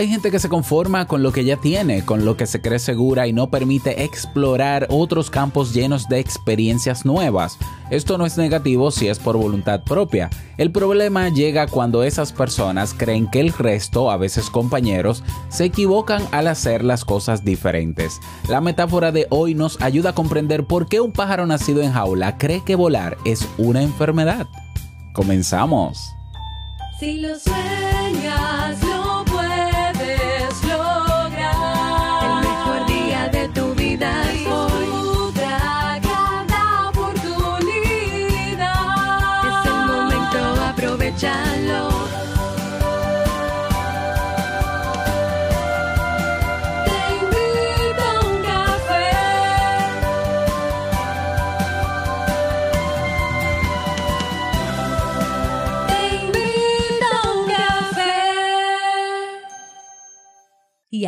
Hay gente que se conforma con lo que ya tiene, con lo que se cree segura y no permite explorar otros campos llenos de experiencias nuevas. Esto no es negativo si es por voluntad propia. El problema llega cuando esas personas creen que el resto, a veces compañeros, se equivocan al hacer las cosas diferentes. La metáfora de hoy nos ayuda a comprender por qué un pájaro nacido en jaula cree que volar es una enfermedad. Comenzamos.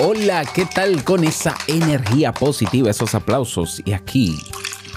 Hola, ¿qué tal con esa energía positiva, esos aplausos? Y aquí,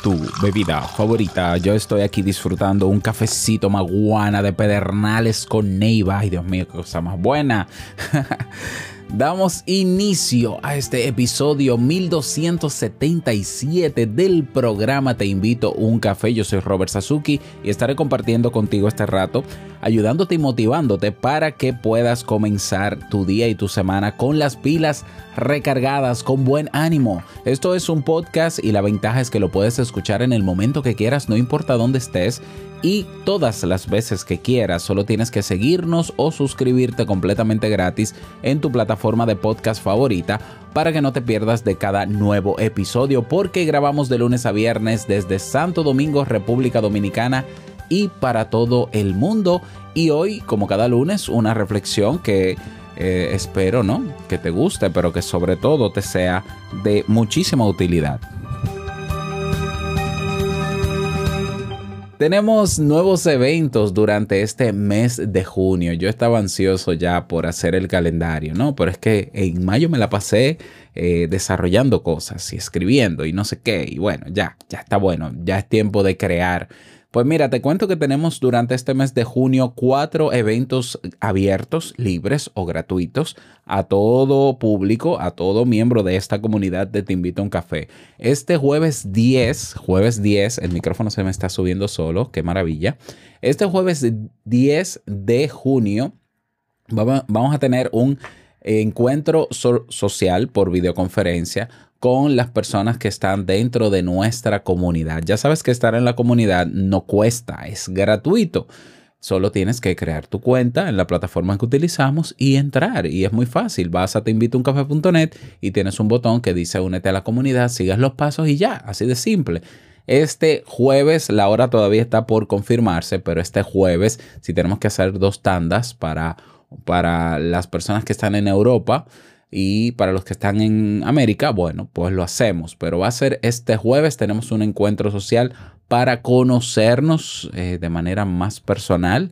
tu bebida favorita. Yo estoy aquí disfrutando un cafecito maguana de pedernales con neiva. Ay, Dios mío, qué cosa más buena. Damos inicio a este episodio 1277 del programa Te invito a un café. Yo soy Robert Sasuki y estaré compartiendo contigo este rato, ayudándote y motivándote para que puedas comenzar tu día y tu semana con las pilas recargadas, con buen ánimo. Esto es un podcast y la ventaja es que lo puedes escuchar en el momento que quieras, no importa dónde estés y todas las veces que quieras. Solo tienes que seguirnos o suscribirte completamente gratis en tu plataforma de podcast favorita para que no te pierdas de cada nuevo episodio porque grabamos de lunes a viernes desde Santo Domingo, República Dominicana y para todo el mundo. Y hoy, como cada lunes, una reflexión que eh, espero, ¿no? Que te guste, pero que sobre todo te sea de muchísima utilidad. Tenemos nuevos eventos durante este mes de junio. Yo estaba ansioso ya por hacer el calendario, ¿no? Pero es que en mayo me la pasé eh, desarrollando cosas y escribiendo y no sé qué. Y bueno, ya, ya está bueno. Ya es tiempo de crear. Pues mira, te cuento que tenemos durante este mes de junio cuatro eventos abiertos, libres o gratuitos a todo público, a todo miembro de esta comunidad de Te Invito a un Café. Este jueves 10, jueves 10, el micrófono se me está subiendo solo, qué maravilla. Este jueves 10 de junio vamos a tener un encuentro so- social por videoconferencia con las personas que están dentro de nuestra comunidad. Ya sabes que estar en la comunidad no cuesta, es gratuito. Solo tienes que crear tu cuenta en la plataforma que utilizamos y entrar. Y es muy fácil. Vas a teinvitouncafe.net y tienes un botón que dice únete a la comunidad, sigas los pasos y ya, así de simple. Este jueves, la hora todavía está por confirmarse, pero este jueves, si tenemos que hacer dos tandas para, para las personas que están en Europa y para los que están en América, bueno, pues lo hacemos. Pero va a ser este jueves, tenemos un encuentro social para conocernos eh, de manera más personal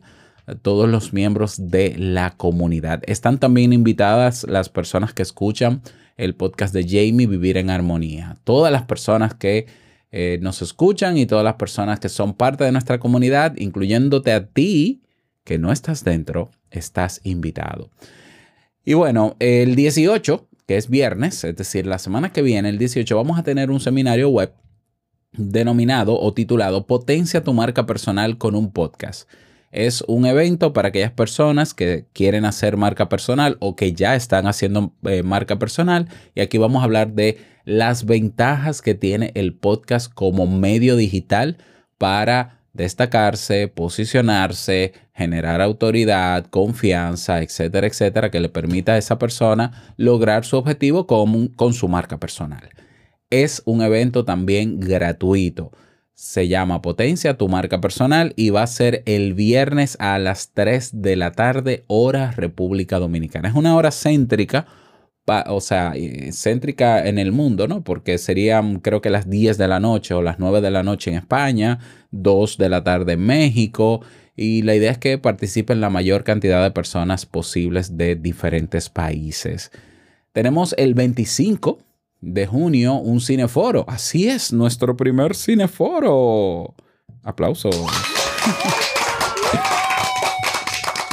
todos los miembros de la comunidad. Están también invitadas las personas que escuchan el podcast de Jamie Vivir en Armonía. Todas las personas que eh, nos escuchan y todas las personas que son parte de nuestra comunidad, incluyéndote a ti, que no estás dentro, estás invitado. Y bueno, el 18, que es viernes, es decir, la semana que viene, el 18, vamos a tener un seminario web denominado o titulado Potencia tu marca personal con un podcast. Es un evento para aquellas personas que quieren hacer marca personal o que ya están haciendo eh, marca personal. Y aquí vamos a hablar de las ventajas que tiene el podcast como medio digital para destacarse, posicionarse, generar autoridad, confianza, etcétera, etcétera, que le permita a esa persona lograr su objetivo con, con su marca personal. Es un evento también gratuito. Se llama Potencia, tu marca personal, y va a ser el viernes a las 3 de la tarde, hora República Dominicana. Es una hora céntrica o sea, céntrica en el mundo, ¿no? Porque serían creo que las 10 de la noche o las 9 de la noche en España, 2 de la tarde en México. Y la idea es que participen la mayor cantidad de personas posibles de diferentes países. Tenemos el 25 de junio un cineforo. Así es, nuestro primer cineforo. Aplausos.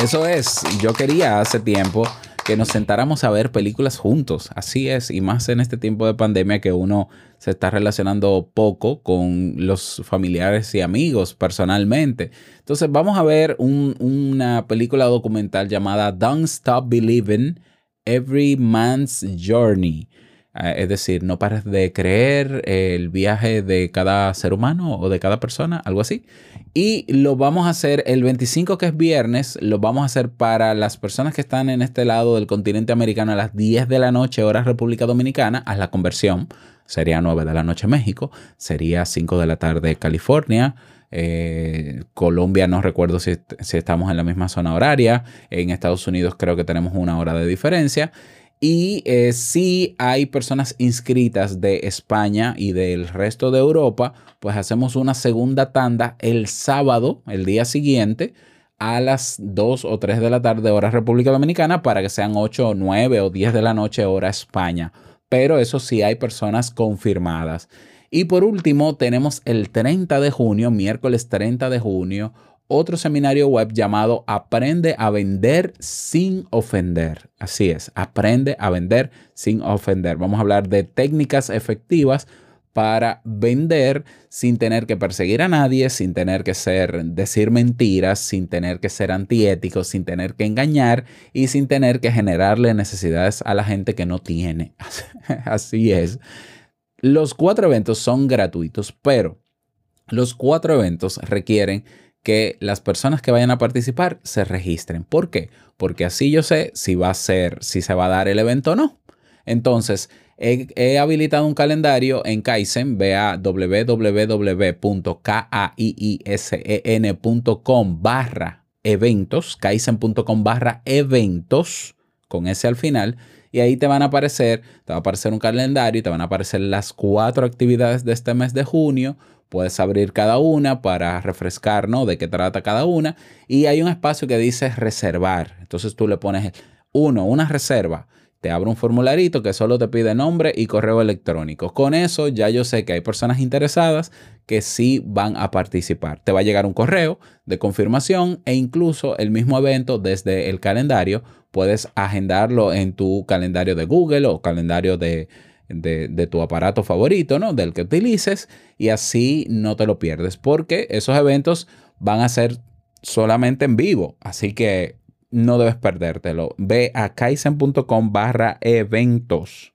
Eso es, yo quería hace tiempo que nos sentáramos a ver películas juntos. Así es, y más en este tiempo de pandemia que uno se está relacionando poco con los familiares y amigos personalmente. Entonces vamos a ver un- una película documental llamada Don't Stop Believing Every Man's Journey. Eh, es decir, no pares de creer el viaje de cada ser humano o de cada persona, algo así. Y lo vamos a hacer el 25, que es viernes, lo vamos a hacer para las personas que están en este lado del continente americano a las 10 de la noche, hora República Dominicana, haz la conversión. Sería 9 de la noche México, sería 5 de la tarde California. eh, Colombia no recuerdo si, si estamos en la misma zona horaria. En Estados Unidos creo que tenemos una hora de diferencia. Y eh, si hay personas inscritas de España y del resto de Europa, pues hacemos una segunda tanda el sábado, el día siguiente, a las 2 o 3 de la tarde, hora República Dominicana, para que sean 8 o 9 o 10 de la noche, hora España. Pero eso sí hay personas confirmadas. Y por último, tenemos el 30 de junio, miércoles 30 de junio, otro seminario web llamado Aprende a vender sin ofender. Así es, aprende a vender sin ofender. Vamos a hablar de técnicas efectivas para vender sin tener que perseguir a nadie, sin tener que ser decir mentiras, sin tener que ser antiético, sin tener que engañar y sin tener que generarle necesidades a la gente que no tiene. Así es. Los cuatro eventos son gratuitos, pero los cuatro eventos requieren que las personas que vayan a participar se registren. ¿Por qué? Porque así yo sé si va a ser, si se va a dar el evento o no. Entonces, he, habilitado un calendario en Kaizen. Ve a www.kaiisen.com barra eventos, kaizen.com barra eventos, con ese al final. Y ahí te van a aparecer, te va a aparecer un calendario y te van a aparecer las cuatro actividades de este mes de junio. Puedes abrir cada una para refrescar, ¿no? De qué trata cada una. Y hay un espacio que dice reservar. Entonces tú le pones uno, una reserva. Te abre un formularito que solo te pide nombre y correo electrónico. Con eso ya yo sé que hay personas interesadas que sí van a participar. Te va a llegar un correo de confirmación e incluso el mismo evento desde el calendario puedes agendarlo en tu calendario de Google o calendario de, de, tu aparato favorito, ¿no? Del que utilices y así no te lo pierdes porque esos eventos van a ser solamente en vivo. Así que no debes perdértelo. Ve a kaizen.com barra eventos.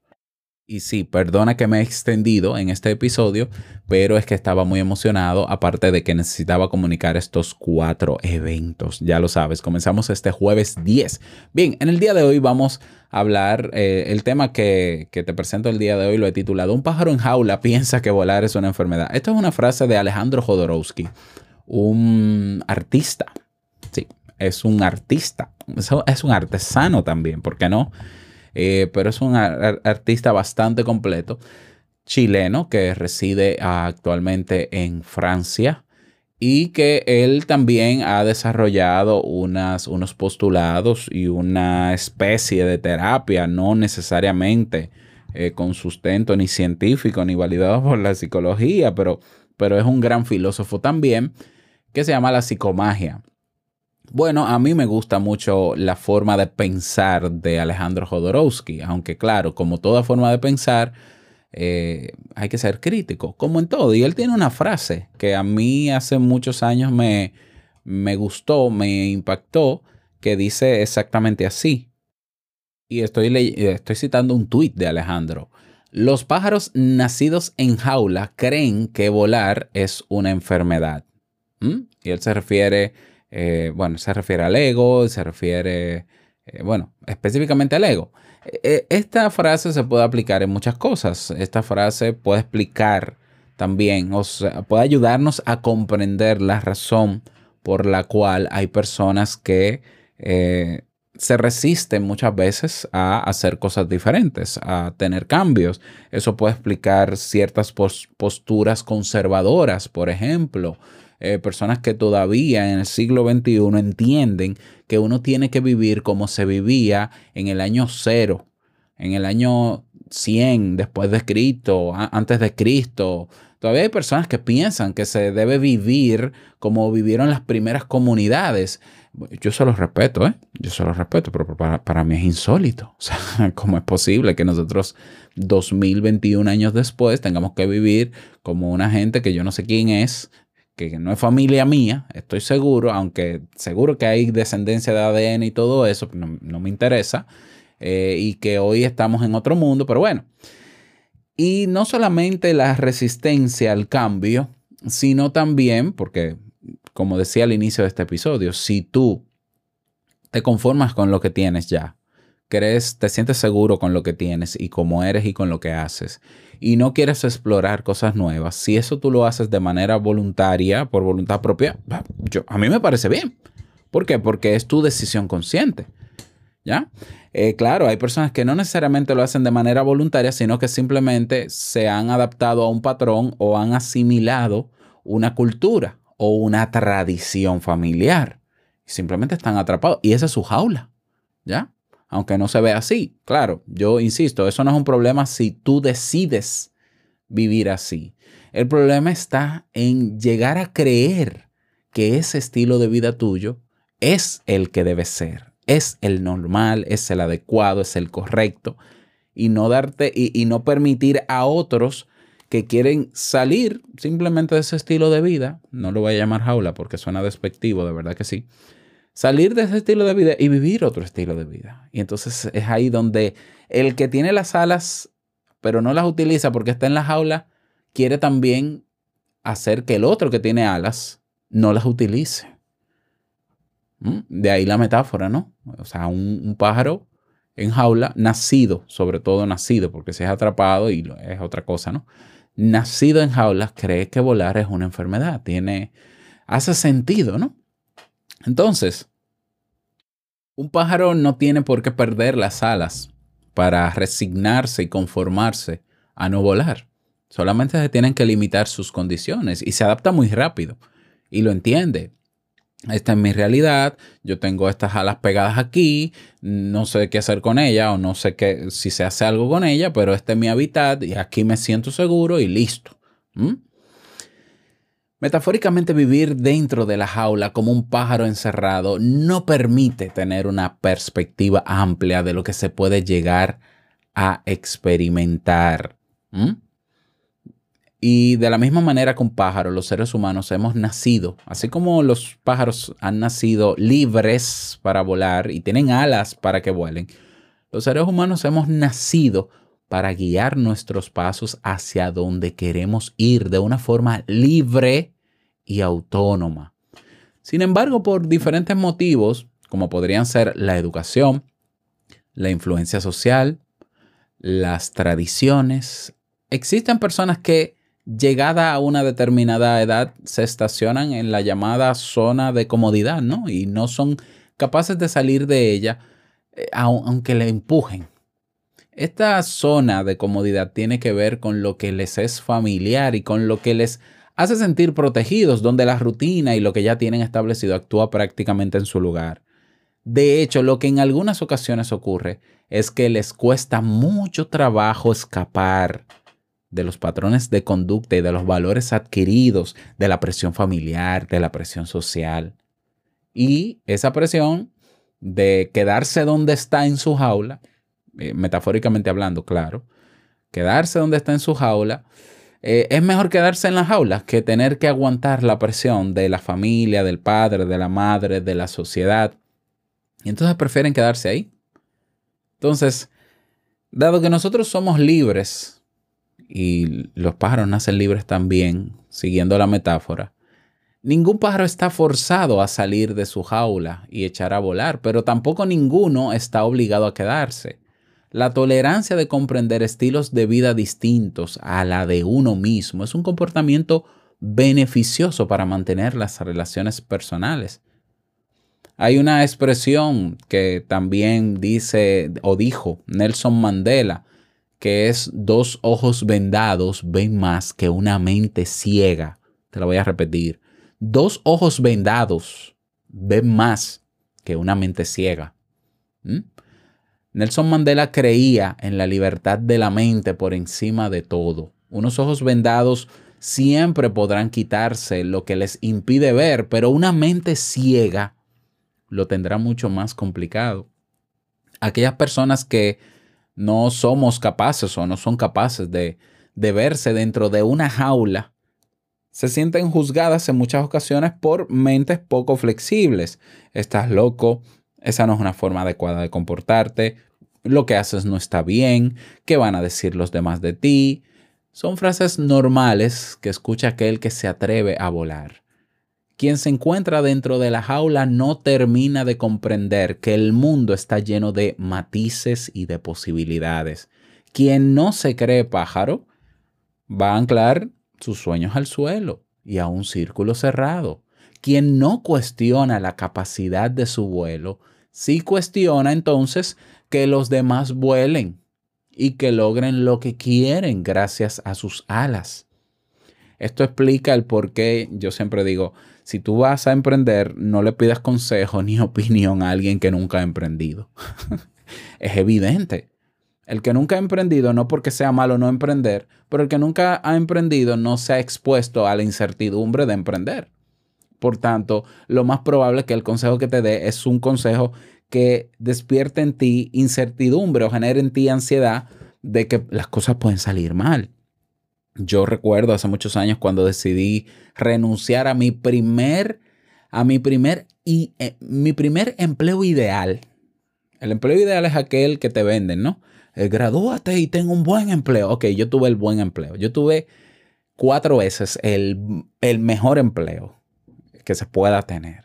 Y sí, perdona que me he extendido en este episodio, pero es que estaba muy emocionado, aparte de que necesitaba comunicar estos cuatro eventos. Ya lo sabes, comenzamos este jueves 10. Bien, en el día de hoy vamos a hablar, eh, el tema que, que te presento el día de hoy lo he titulado Un pájaro en jaula piensa que volar es una enfermedad. Esto es una frase de Alejandro Jodorowsky, un artista. Sí, es un artista, es un artesano también, ¿por qué no? Eh, pero es un ar artista bastante completo, chileno, que reside actualmente en Francia y que él también ha desarrollado unas, unos postulados y una especie de terapia, no necesariamente eh, con sustento ni científico ni validado por la psicología, pero, pero es un gran filósofo también, que se llama la psicomagia. Bueno, a mí me gusta mucho la forma de pensar de Alejandro Jodorowsky, aunque claro, como toda forma de pensar, eh, hay que ser crítico, como en todo. Y él tiene una frase que a mí hace muchos años me, me gustó, me impactó, que dice exactamente así. Y estoy, estoy citando un tuit de Alejandro. Los pájaros nacidos en jaula creen que volar es una enfermedad. Y él se refiere eh, bueno, se refiere al ego, se refiere, eh, bueno, específicamente al ego. Eh, esta frase se puede aplicar en muchas cosas. Esta frase puede explicar también, o sea, puede ayudarnos a comprender la razón por la cual hay personas que se resisten muchas veces a hacer cosas diferentes, a tener cambios. Eso puede explicar ciertas pos- posturas conservadoras, por ejemplo. Eh, personas que todavía en el siglo XXI entienden que uno tiene que vivir como se vivía en el año cero, en el año 100 después de Cristo, antes de Cristo. Todavía hay personas que piensan que se debe vivir como vivieron las primeras comunidades. Yo se los respeto, ¿eh? Yo se los respeto, pero para, para mí es insólito. O sea, ¿cómo es posible que nosotros 2021 años después tengamos que vivir como una gente que yo no sé quién es, que no es familia mía, estoy seguro, aunque seguro que hay descendencia de ADN y todo eso, no, no me interesa, eh, y que hoy estamos en otro mundo, pero bueno. Y no solamente la resistencia al cambio, sino también, porque como decía al inicio de este episodio, si tú te conformas con lo que tienes ya, crees, te sientes seguro con lo que tienes y cómo eres y con lo que haces, y no quieres explorar cosas nuevas, si eso tú lo haces de manera voluntaria, por voluntad propia, yo, a mí me parece bien. ¿Por qué? Porque es tu decisión consciente. ¿Ya? Eh, claro, hay personas que no necesariamente lo hacen de manera voluntaria, sino que simplemente se han adaptado a un patrón o han asimilado una cultura o una tradición familiar. Simplemente están atrapados y esa es su jaula. ¿Ya? Aunque no se ve así. Claro, yo insisto, eso no es un problema si tú decides vivir así. El problema está en llegar a creer que ese estilo de vida tuyo es el que debe ser, es el normal, es el adecuado, es el correcto, y no darte y, y no permitir a otros que quieren salir simplemente de ese estilo de vida, no lo voy a llamar jaula porque suena despectivo, de verdad que sí, salir de ese estilo de vida y vivir otro estilo de vida. Y entonces es ahí donde el que tiene las alas, pero no las utiliza porque está en la jaula, quiere también hacer que el otro que tiene alas no las utilice. ¿Mm? De ahí la metáfora, ¿no? O sea, un, pájaro en jaula, nacido, sobre todo nacido, porque si es atrapado y es otra cosa, ¿no? Nacido en jaulas cree que volar es una enfermedad, tiene, hace sentido, ¿no? Entonces, un pájaro no tiene por qué perder las alas para resignarse y conformarse a no volar. Solamente se tienen que limitar sus condiciones y se adapta muy rápido y lo entiende. Esta es mi realidad, yo tengo estas alas pegadas aquí, no sé qué hacer con ella o no sé qué, si se hace algo con ella, pero este es mi hábitat y aquí me siento seguro y listo. ¿Mm? Metafóricamente vivir dentro de la jaula como un pájaro encerrado no permite tener una perspectiva amplia de lo que se puede llegar a experimentar. Y de la misma manera que un pájaro, los seres humanos hemos nacido, así como los pájaros han nacido libres para volar y tienen alas para que vuelen, los seres humanos hemos nacido para guiar nuestros pasos hacia donde queremos ir de una forma libre y autónoma. Sin embargo, por diferentes motivos, como podrían ser la educación, la influencia social, las tradiciones, existen personas que llegada a una determinada edad se estacionan en la llamada zona de comodidad, ¿no? Y no son capaces de salir de ella eh, au- aunque le empujen. Esta zona de comodidad tiene que ver con lo que les es familiar y con lo que les hace sentir protegidos, donde la rutina y lo que ya tienen establecido actúa prácticamente en su lugar. De hecho, lo que en algunas ocasiones ocurre es que les cuesta mucho trabajo escapar de los patrones de conducta y de los valores adquiridos, de la presión familiar, de la presión social. Y esa presión de quedarse donde está en su jaula, eh, metafóricamente hablando, claro, quedarse donde está en su jaula, eh, es mejor quedarse en la jaula que tener que aguantar la presión de la familia, del padre, de la madre, de la sociedad. Y entonces prefieren quedarse ahí. Entonces, dado que nosotros somos libres y los pájaros nacen libres también, siguiendo la metáfora, ningún pájaro está forzado a salir de su jaula y echar a volar, pero tampoco ninguno está obligado a quedarse. La tolerancia de comprender estilos de vida distintos a la de uno mismo es un comportamiento beneficioso para mantener las relaciones personales. Hay una expresión que también dice o dijo Nelson Mandela, que es dos ojos vendados ven más que una mente ciega. Te lo voy a repetir. Dos ojos vendados ven más que una mente ciega. ¿Mm? Nelson Mandela creía en la libertad de la mente por encima de todo. Unos ojos vendados siempre podrán quitarse lo que les impide ver, pero una mente ciega lo tendrá mucho más complicado. Aquellas personas que no somos capaces o no son capaces de, de verse dentro de una jaula, se sienten juzgadas en muchas ocasiones por mentes poco flexibles. Estás loco, esa no es una forma adecuada de comportarte, lo que haces no está bien, ¿qué van a decir los demás de ti? Son frases normales que escucha aquel que se atreve a volar. Quien se encuentra dentro de la jaula no termina de comprender que el mundo está lleno de matices y de posibilidades. Quien no se cree pájaro va a anclar sus sueños al suelo y a un círculo cerrado. Quien no cuestiona la capacidad de su vuelo, sí cuestiona entonces que los demás vuelen y que logren lo que quieren gracias a sus alas. Esto explica el por qué yo siempre digo, si tú vas a emprender, no le pidas consejo ni opinión a alguien que nunca ha emprendido. es evidente. El que nunca ha emprendido, no porque sea malo no emprender, pero el que nunca ha emprendido no se ha expuesto a la incertidumbre de emprender. Por tanto, lo más probable que el consejo que te dé es un consejo que despierte en ti incertidumbre o genere en ti ansiedad de que las cosas pueden salir mal. Yo recuerdo hace muchos años cuando decidí renunciar a mi primer, a mi primer, y, eh, mi primer empleo ideal. El empleo ideal es aquel que te venden, ¿no? Eh, gradúate y tengo un buen empleo. Ok, yo tuve el buen empleo. Yo tuve cuatro veces el mejor empleo que se pueda tener.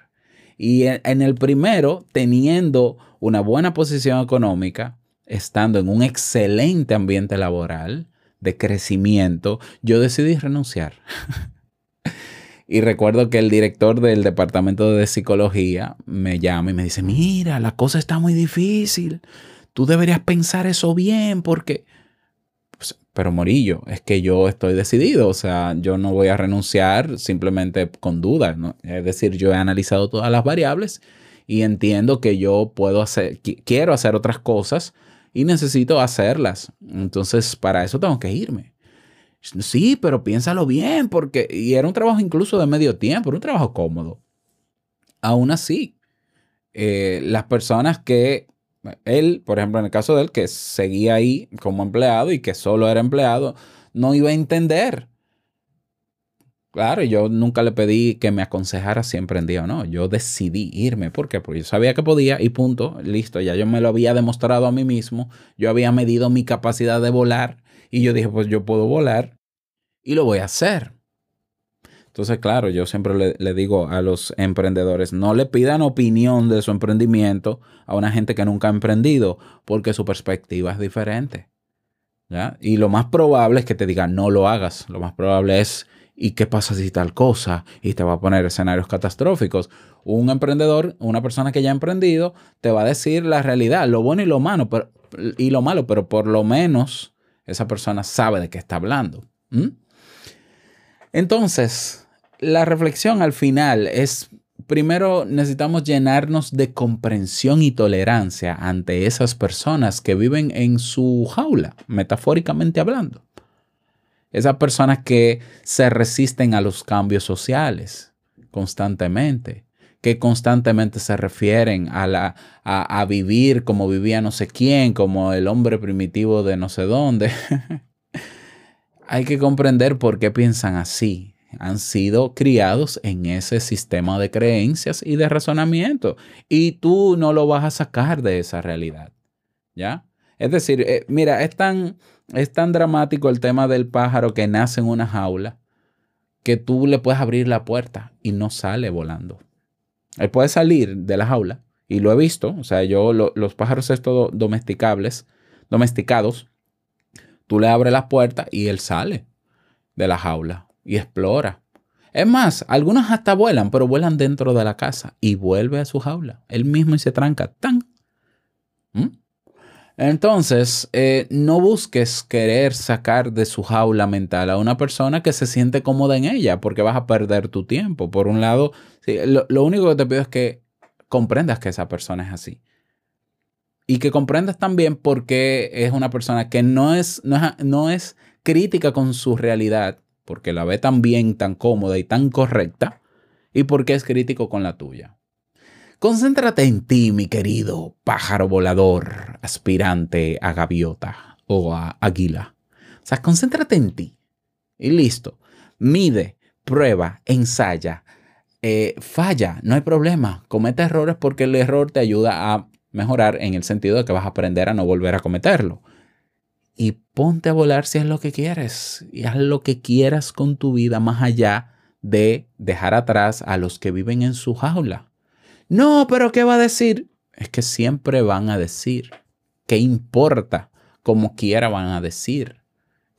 Y en, el primero, teniendo una buena posición económica, estando en un excelente ambiente laboral, de crecimiento, yo decidí renunciar. y recuerdo que el director del departamento de psicología me llama y me dice, mira, la cosa está muy difícil, tú deberías pensar eso bien porque... Pero Morillo, es que yo estoy decidido, o sea, yo no voy a renunciar simplemente con dudas, ¿no? Es decir, yo he analizado todas las variables y entiendo que yo puedo hacer, qui- quiero hacer otras cosas y necesito hacerlas. Entonces, para eso tengo que irme. Sí, pero piénsalo bien, porque, y era un trabajo incluso de medio tiempo, era un trabajo cómodo. Aún así, eh, las personas que, él, por ejemplo, en el caso de él, que seguía ahí como empleado y que solo era empleado, no iba a entender. Claro, yo nunca le pedí que me aconsejara si emprendía o no. Yo decidí irme. ¿Por qué? Porque yo sabía que podía y punto. Listo, ya yo me lo había demostrado a mí mismo. Yo había medido mi capacidad de volar y yo dije, pues yo puedo volar y lo voy a hacer. Entonces, claro, yo siempre le, digo a los emprendedores, no le pidan opinión de su emprendimiento a una gente que nunca ha emprendido, porque su perspectiva es diferente. ¿ya? Y lo más probable es que te digan, no lo hagas. Lo más probable es, ¿y qué pasa si tal cosa? Y te va a poner escenarios catastróficos. Un emprendedor, una persona que ya ha emprendido, te va a decir la realidad, lo bueno y lo malo, pero, y lo malo, pero por lo menos esa persona sabe de qué está hablando. Entonces, la reflexión al final es, primero necesitamos llenarnos de comprensión y tolerancia ante esas personas que viven en su jaula, metafóricamente hablando. Esas personas que se resisten a los cambios sociales constantemente, que constantemente se refieren a, la, a, vivir como vivía no sé quién, como el hombre primitivo de no sé dónde. Hay que comprender por qué piensan así. Han sido criados en ese sistema de creencias y de razonamiento. Y tú no lo vas a sacar de esa realidad. ¿Ya? Es decir, eh, mira, es tan, es tan dramático el tema del pájaro que nace en una jaula que tú le puedes abrir la puerta y no sale volando. Él puede salir de la jaula y lo he visto. O sea, yo, lo- los pájaros estos do- domesticables, domesticados, tú le abres las puertas y él sale de la jaula y explora. Es más, algunos hasta vuelan, pero vuelan dentro de la casa y vuelve a su jaula. Él mismo y se tranca. ¡Tan! ¿Mm? Entonces, eh, no busques querer sacar de su jaula mental a una persona que se siente cómoda en ella, porque vas a perder tu tiempo. Por un lado, lo, lo único que te pido es que comprendas que esa persona es así. Y que comprendas también por qué es una persona que no es, no es, no es crítica con su realidad, porque la ve tan bien, tan cómoda y tan correcta, y por qué es crítico con la tuya. Concéntrate en ti, mi querido pájaro volador, aspirante a gaviota o a águila. O sea, concéntrate en ti. Y listo. Mide, prueba, ensaya. Eh, falla, no hay problema. Comete errores porque el error te ayuda a mejorar en el sentido de que vas a aprender a no volver a cometerlo. Y ponte a volar si es lo que quieres. Y haz lo que quieras con tu vida más allá de dejar atrás a los que viven en su jaula. No, pero ¿qué va a decir? Es que siempre van a decir. ¿Qué importa? Como quiera van a decir.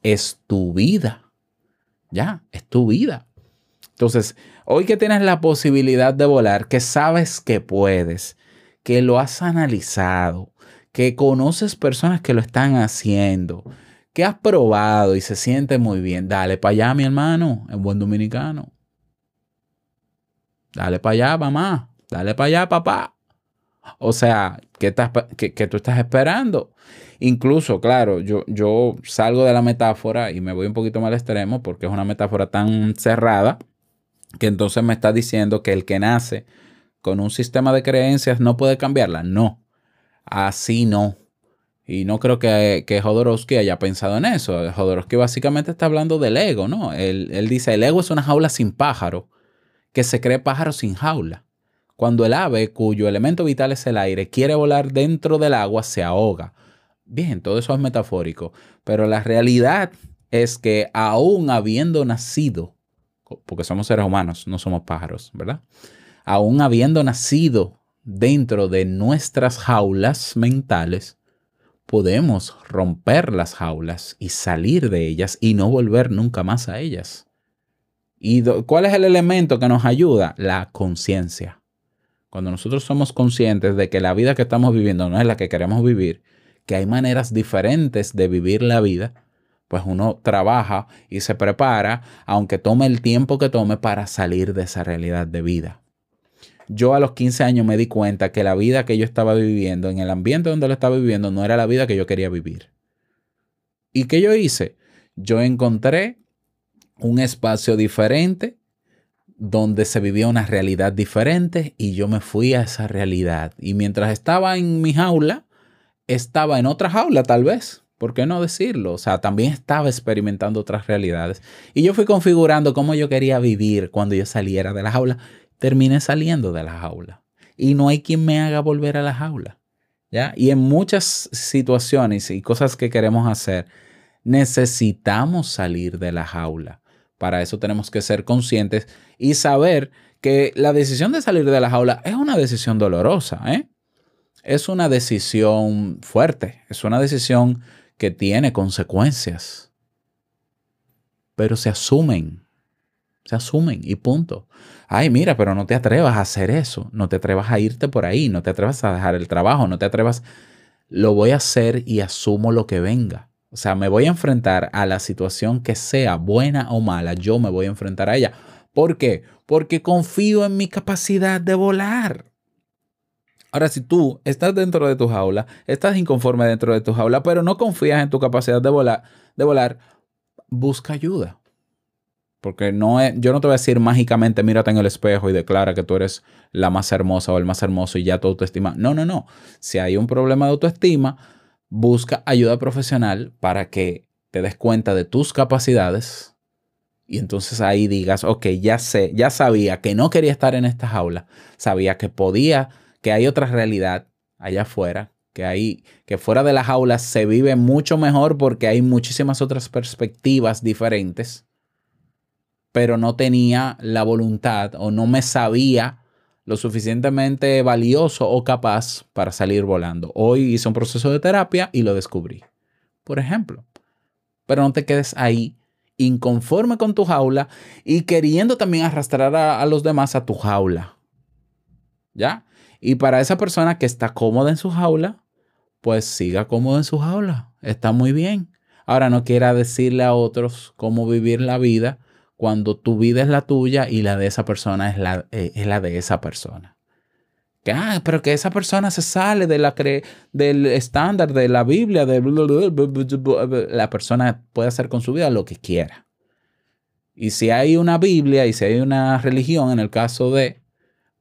Es tu vida. Ya, es tu vida. Entonces, hoy que tienes la posibilidad de volar, que sabes que puedes, que lo has analizado, que conoces personas que lo están haciendo, que has probado y se siente muy bien, dale para allá, mi hermano, en buen dominicano. Dale para allá, mamá. Dale para allá, papá. O sea, ¿qué, estás, qué, qué tú estás esperando? Incluso, claro, yo, yo salgo de la metáfora y me voy un poquito más al extremo porque es una metáfora tan cerrada que entonces me está diciendo que el que nace con un sistema de creencias no puede cambiarla. No, así no. Y no creo que, que Jodorowsky haya pensado en eso. Jodorowsky básicamente está hablando del ego, ¿no? Él, él dice, el ego es una jaula sin pájaro, que se cree pájaro sin jaula. Cuando el ave, cuyo elemento vital es el aire, quiere volar dentro del agua, se ahoga. Bien, todo eso es metafórico, pero la realidad es que aún habiendo nacido, porque somos seres humanos, no somos pájaros, ¿verdad? Aún habiendo nacido dentro de nuestras jaulas mentales, podemos romper las jaulas y salir de ellas y no volver nunca más a ellas. ¿Y cuál es el elemento que nos ayuda? La conciencia. Cuando nosotros somos conscientes de que la vida que estamos viviendo no es la que queremos vivir, que hay maneras diferentes de vivir la vida, pues uno trabaja y se prepara, aunque tome el tiempo que tome para salir de esa realidad de vida. Yo a los 15 años me di cuenta que la vida que yo estaba viviendo, en el ambiente donde lo estaba viviendo, no era la vida que yo quería vivir. ¿Y qué yo hice? Yo encontré un espacio diferente donde se vivía una realidad diferente y yo me fui a esa realidad. Y mientras estaba en mi jaula, estaba en otra jaula tal vez. ¿Por qué no decirlo? O sea, también estaba experimentando otras realidades. Y yo fui configurando cómo yo quería vivir cuando yo saliera de la jaula. Terminé saliendo de la jaula. Y no hay quien me haga volver a la jaula. ¿ya? Y en muchas situaciones y cosas que queremos hacer, necesitamos salir de la jaula. Para eso tenemos que ser conscientes y saber que la decisión de salir de la jaula es una decisión dolorosa, ¿eh? Es una decisión fuerte, es una decisión que tiene consecuencias. Pero se asumen, se asumen y punto. Ay, mira, pero no te atrevas a hacer eso, no te atrevas a irte por ahí, no te atrevas a dejar el trabajo, no te atrevas. Lo voy a hacer y asumo lo que venga. O sea, me voy a enfrentar a la situación que sea buena o mala, yo me voy a enfrentar a ella. ¿Por qué? Porque confío en mi capacidad de volar. Ahora, si tú estás dentro de tu jaula, estás inconforme dentro de tu jaula, pero no confías en tu capacidad de volar, de volar busca ayuda. Porque no es, yo no te voy a decir mágicamente, mírate en el espejo y declara que tú eres la más hermosa o el más hermoso y ya tu autoestima. No, no, no. Si hay un problema de autoestima, busca ayuda profesional para que te des cuenta de tus capacidades y entonces ahí digas, ok, ya sé, ya sabía que no quería estar en esta jaula, sabía que podía, que hay otra realidad allá afuera, que hay, que fuera de la jaula se vive mucho mejor porque hay muchísimas otras perspectivas diferentes, pero no tenía la voluntad o no me sabía lo suficientemente valioso o capaz para salir volando. Hoy hice un proceso de terapia y lo descubrí, por ejemplo. Pero no te quedes ahí inconforme con tu jaula y queriendo también arrastrar a, los demás a tu jaula. ¿Ya? Y para esa persona que está cómoda en su jaula, pues siga cómodo en su jaula. Está muy bien. Ahora no quiera decirle a otros cómo vivir la vida cuando tu vida es la tuya y la de esa persona es la, eh, es la de esa persona. Que, ah, pero que esa persona se sale de la cre- del estándar de la Biblia, de la persona puede hacer con su vida lo que quiera. Y si hay una Biblia y si hay una religión, en el caso de,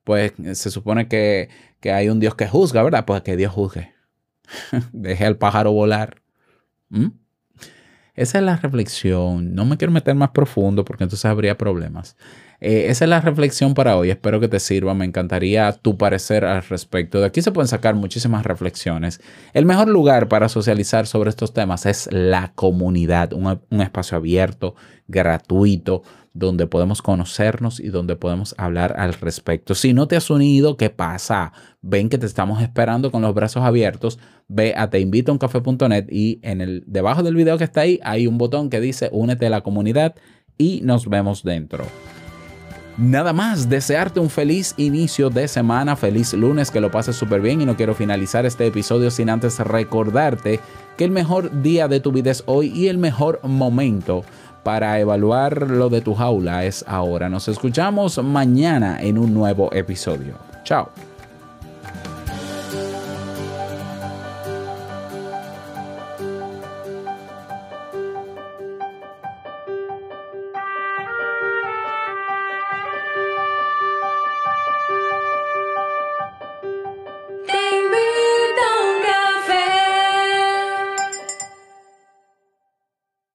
pues se supone que, que hay un Dios que juzga, ¿verdad? Pues que Dios juzgue. Deje al pájaro volar. ¿Mm? Esa es la reflexión. No me quiero meter más profundo porque entonces habría problemas. Eh, esa es la reflexión para hoy. Espero que te sirva. Me encantaría tu parecer al respecto. De aquí se pueden sacar muchísimas reflexiones. El mejor lugar para socializar sobre estos temas es la comunidad, un, un espacio abierto, gratuito, donde podemos conocernos y donde podemos hablar al respecto. Si no te has unido, ¿qué pasa? Ven que te estamos esperando con los brazos abiertos. Ve a teinvitouncafe.net y en el debajo del video que está ahí hay un botón que dice únete a la comunidad y nos vemos dentro. Nada más, desearte un feliz inicio de semana, feliz lunes, que lo pases súper bien y no quiero finalizar este episodio sin antes recordarte que el mejor día de tu vida es hoy y el mejor momento para evaluar lo de tu jaula es ahora. Nos escuchamos mañana en un nuevo episodio. Chao.